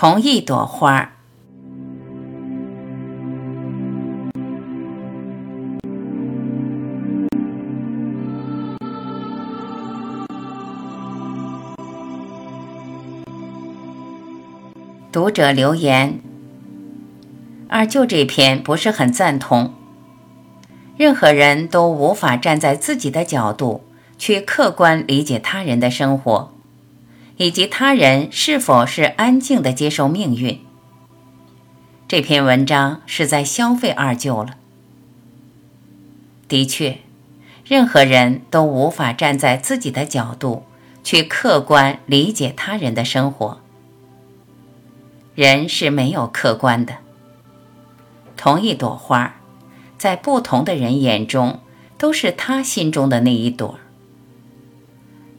同一朵花儿。读者留言：二舅这篇不是很赞同。任何人都无法站在自己的角度去客观理解他人的生活，以及他人是否是安静的接受命运。这篇文章是在消费二舅了。的确，任何人都无法站在自己的角度去客观理解他人的生活。人是没有客观的。同一朵花，在不同的人眼中，都是他心中的那一朵。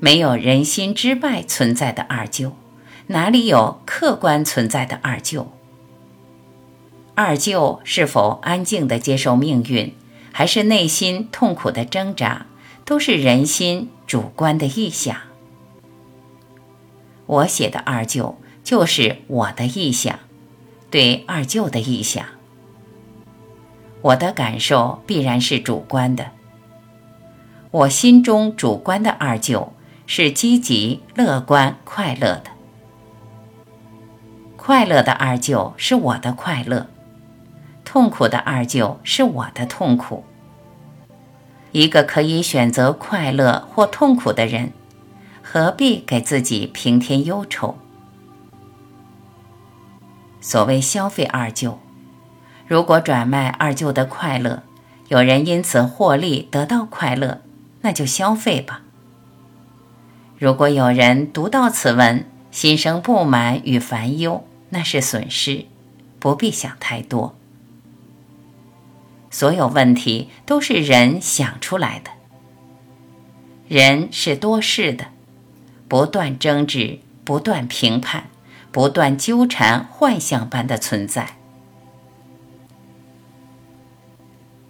没有人心之外存在的二舅，哪里有客观存在的二舅？二舅是否安静的接受命运，还是内心痛苦的挣扎，都是人心主观的臆想。我写的二舅。就是我的臆想，对二舅的臆想。我的感受必然是主观的。我心中主观的二舅是积极、乐观、快乐的。快乐的二舅是我的快乐，痛苦的二舅是我的痛苦。一个可以选择快乐或痛苦的人，何必给自己平添忧愁？所谓消费二舅，如果转卖二舅的快乐，有人因此获利得到快乐，那就消费吧。如果有人读到此文心生不满与烦忧，那是损失，不必想太多。所有问题都是人想出来的，人是多事的，不断争执，不断评判。不断纠缠，幻象般的存在。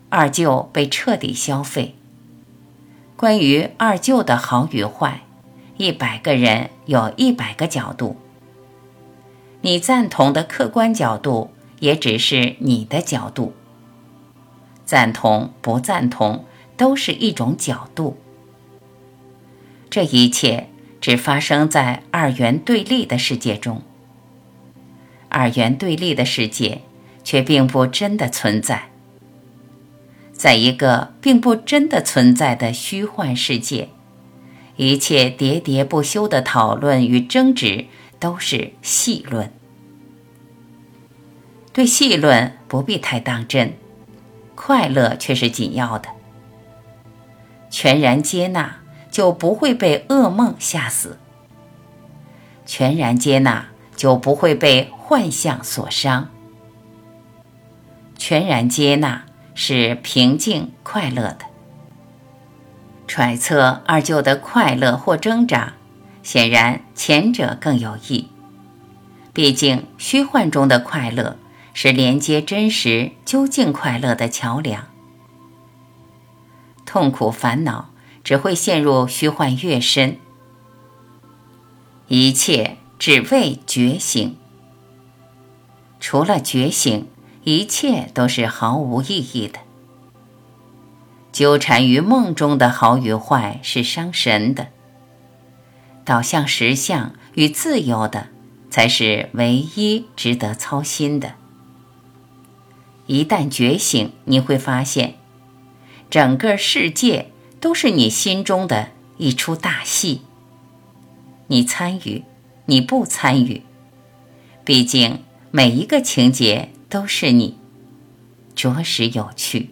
二舅被彻底消费。关于二舅的好与坏，一百个人有一百个角度。你赞同的客观角度，也只是你的角度。赞同不赞同，都是一种角度。这一切只发生在二元对立的世界中。二元对立的世界，却并不真的存在。在一个并不真的存在的虚幻世界，一切喋喋不休的讨论与争执都是戏论。对戏论不必太当真，快乐却是紧要的。全然接纳，就不会被噩梦吓死。全然接纳。就不会被幻象所伤。全然接纳是平静快乐的。揣测二舅的快乐或挣扎，显然前者更有益。毕竟虚幻中的快乐是连接真实究竟快乐的桥梁。痛苦烦恼只会陷入虚幻越深。一切。只为觉醒。除了觉醒，一切都是毫无意义的。纠缠于梦中的好与坏是伤神的。导向实相与自由的，才是唯一值得操心的。一旦觉醒，你会发现，整个世界都是你心中的一出大戏。你参与。你不参与，毕竟每一个情节都是你，着实有趣。